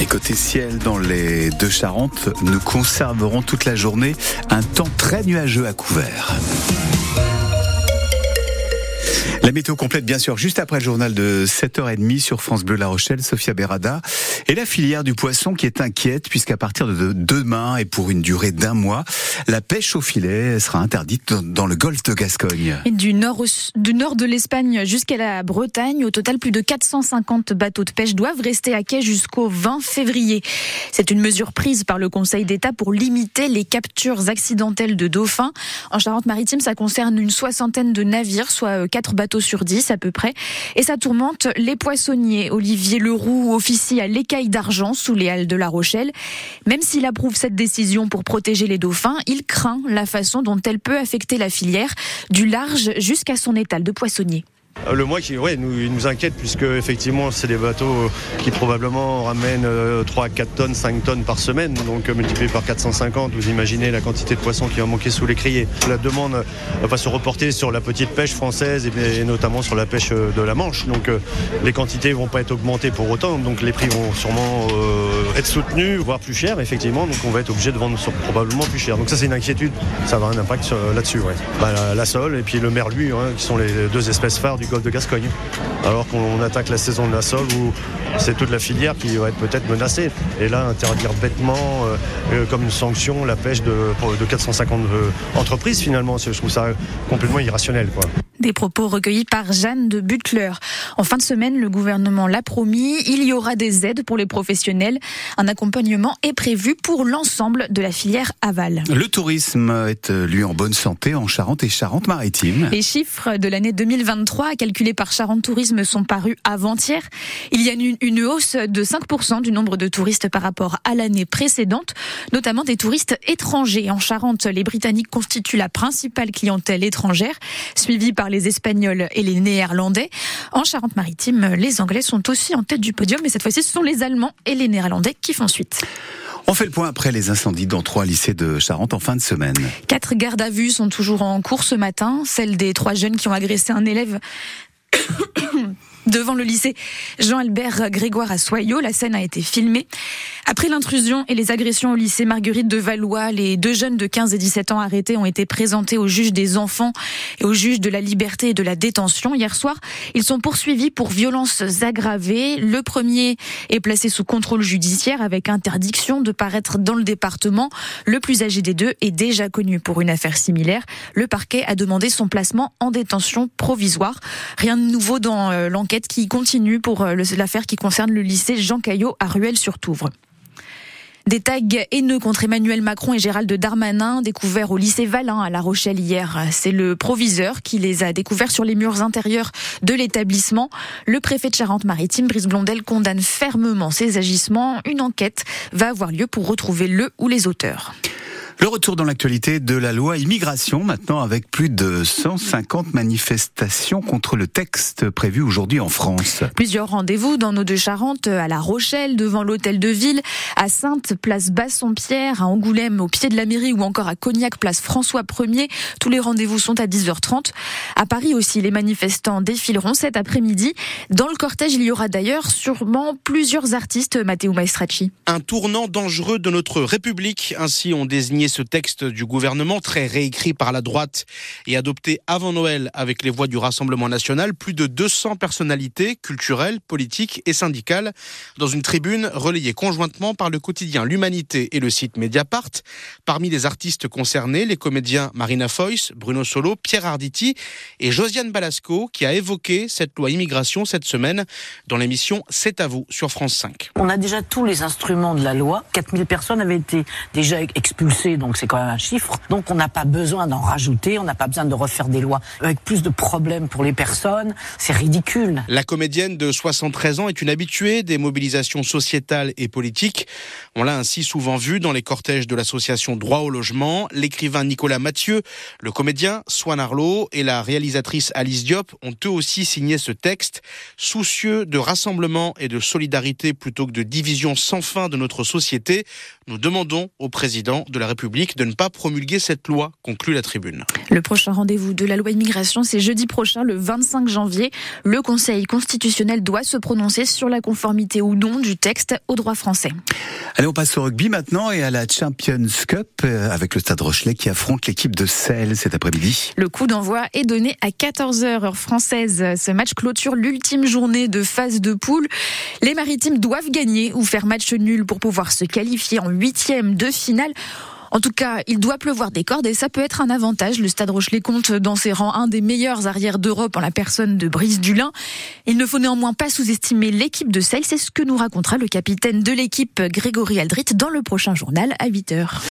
Et côté ciel, dans les deux Charentes, nous conserverons toute la journée un temps très nuageux à couvert. La météo complète, bien sûr, juste après le journal de 7h30 sur France Bleu La Rochelle, Sophia Berada. Et la filière du poisson qui est inquiète, puisqu'à partir de demain et pour une durée d'un mois, la pêche au filet sera interdite dans le golfe de Gascogne. Et du nord, du nord de l'Espagne jusqu'à la Bretagne, au total, plus de 450 bateaux de pêche doivent rester à quai jusqu'au 20 février. C'est une mesure prise par le Conseil d'État pour limiter les captures accidentelles de dauphins. En Charente-Maritime, ça concerne une soixantaine de navires, soit 4 bateaux sur 10 à peu près. Et ça tourmente les poissonniers. Olivier Leroux officie à l'écaille d'argent sous les halles de La Rochelle. Même s'il approuve cette décision pour protéger les dauphins, il craint la façon dont elle peut affecter la filière, du large jusqu'à son étal de poissonniers. Euh, le mois qui nous, inquiète puisque effectivement c'est des bateaux qui probablement ramènent 3 4 euh, tonnes, 5 tonnes par semaine, donc euh, multiplié par 450, vous imaginez la quantité de poissons qui va manquer sous les criers. La demande va se reporter sur la petite pêche française et, notamment sur la pêche de la Manche, donc les quantités vont pas être augmentées pour autant, donc les prix vont sûrement être soutenus, voire plus chers effectivement, donc on va être obligé de vendre probablement plus cher. Donc ça c'est une inquiétude, ça va avoir un impact là-dessus. Bah, la, sole et puis le merlu, hein, qui sont les deux espèces phares du golfe de Gascogne. Alors qu'on attaque la saison de la sole où c'est toute la filière qui va être peut-être menacée. Et là, interdire bêtement, euh, euh, comme une sanction, la pêche de, de 450 euh, entreprises, finalement, je trouve ça complètement irrationnel. Quoi. Des propos recueillis par Jeanne de Butler. En fin de semaine, le gouvernement l'a promis, il y aura des aides pour les professionnels. Un accompagnement est prévu pour l'ensemble de la filière aval. Le tourisme est, lui, en bonne santé en Charente et Charente-Maritime. Les chiffres de l'année 2023 calculés par Charente Tourisme sont parus avant-hier. Il y a une, une hausse de 5% du nombre de touristes par rapport à l'année précédente, notamment des touristes étrangers. En Charente, les Britanniques constituent la principale clientèle étrangère, suivie par les Espagnols et les Néerlandais. En Charente-Maritime, les Anglais sont aussi en tête du podium, mais cette fois-ci, ce sont les Allemands et les Néerlandais qui font suite. On fait le point après les incendies dans trois lycées de Charente en fin de semaine. Quatre gardes à vue sont toujours en cours ce matin. Celle des trois jeunes qui ont agressé un élève devant le lycée Jean-Albert Grégoire à Soyaux. La scène a été filmée. Après l'intrusion et les agressions au lycée Marguerite de Valois, les deux jeunes de 15 et 17 ans arrêtés ont été présentés au juge des enfants et au juge de la liberté et de la détention. Hier soir, ils sont poursuivis pour violences aggravées. Le premier est placé sous contrôle judiciaire avec interdiction de paraître dans le département. Le plus âgé des deux est déjà connu pour une affaire similaire. Le parquet a demandé son placement en détention provisoire. Rien de nouveau dans euh, qui continue pour euh, l'affaire qui concerne le lycée Jean Caillot à Ruelle-sur-Touvre. Des tags haineux contre Emmanuel Macron et Gérald Darmanin découverts au lycée Valin à La Rochelle hier. C'est le proviseur qui les a découverts sur les murs intérieurs de l'établissement. Le préfet de Charente-Maritime, Brice Blondel, condamne fermement ces agissements. Une enquête va avoir lieu pour retrouver le ou les auteurs. Le retour dans l'actualité de la loi immigration, maintenant avec plus de 150 manifestations contre le texte prévu aujourd'hui en France. Plusieurs rendez-vous dans nos deux Charentes, à La Rochelle, devant l'hôtel de ville, à Sainte, place Bassompierre, à Angoulême, au pied de la mairie ou encore à Cognac, place François 1er. Tous les rendez-vous sont à 10h30. À Paris aussi, les manifestants défileront cet après-midi. Dans le cortège, il y aura d'ailleurs sûrement plusieurs artistes, Matteo Maestracci. Un tournant dangereux de notre République, ainsi ont désigné ce texte du gouvernement, très réécrit par la droite et adopté avant Noël avec les voix du Rassemblement national, plus de 200 personnalités culturelles, politiques et syndicales dans une tribune relayée conjointement par le quotidien L'Humanité et le site Mediapart. Parmi les artistes concernés, les comédiens Marina Foïs, Bruno Solo, Pierre Arditi et Josiane Balasco qui a évoqué cette loi immigration cette semaine dans l'émission C'est à vous sur France 5. On a déjà tous les instruments de la loi. 4000 personnes avaient été déjà expulsées donc c'est quand même un chiffre. Donc on n'a pas besoin d'en rajouter, on n'a pas besoin de refaire des lois avec plus de problèmes pour les personnes. C'est ridicule. La comédienne de 73 ans est une habituée des mobilisations sociétales et politiques. On l'a ainsi souvent vu dans les cortèges de l'association Droit au logement. L'écrivain Nicolas Mathieu, le comédien Swan Arlo et la réalisatrice Alice Diop ont eux aussi signé ce texte, soucieux de rassemblement et de solidarité plutôt que de division sans fin de notre société. Nous demandons au président de la République République de ne pas promulguer cette loi, conclut la tribune. Le prochain rendez-vous de la loi immigration, c'est jeudi prochain, le 25 janvier. Le Conseil constitutionnel doit se prononcer sur la conformité ou non du texte au droit français. Allez, on passe au rugby maintenant et à la Champions Cup euh, avec le Stade Rochelet qui affronte l'équipe de Sel cet après-midi. Le coup d'envoi est donné à 14h heure française. Ce match clôture l'ultime journée de phase de poule. Les Maritimes doivent gagner ou faire match nul pour pouvoir se qualifier en huitième de finale. En tout cas, il doit pleuvoir des cordes et ça peut être un avantage. Le Stade Rochelet compte dans ses rangs un des meilleurs arrières d'Europe en la personne de Brice Dulin. Il ne faut néanmoins pas sous-estimer l'équipe de Sel. C'est ce que nous racontera le capitaine de l'équipe Grégory Aldrit dans le prochain journal à 8h.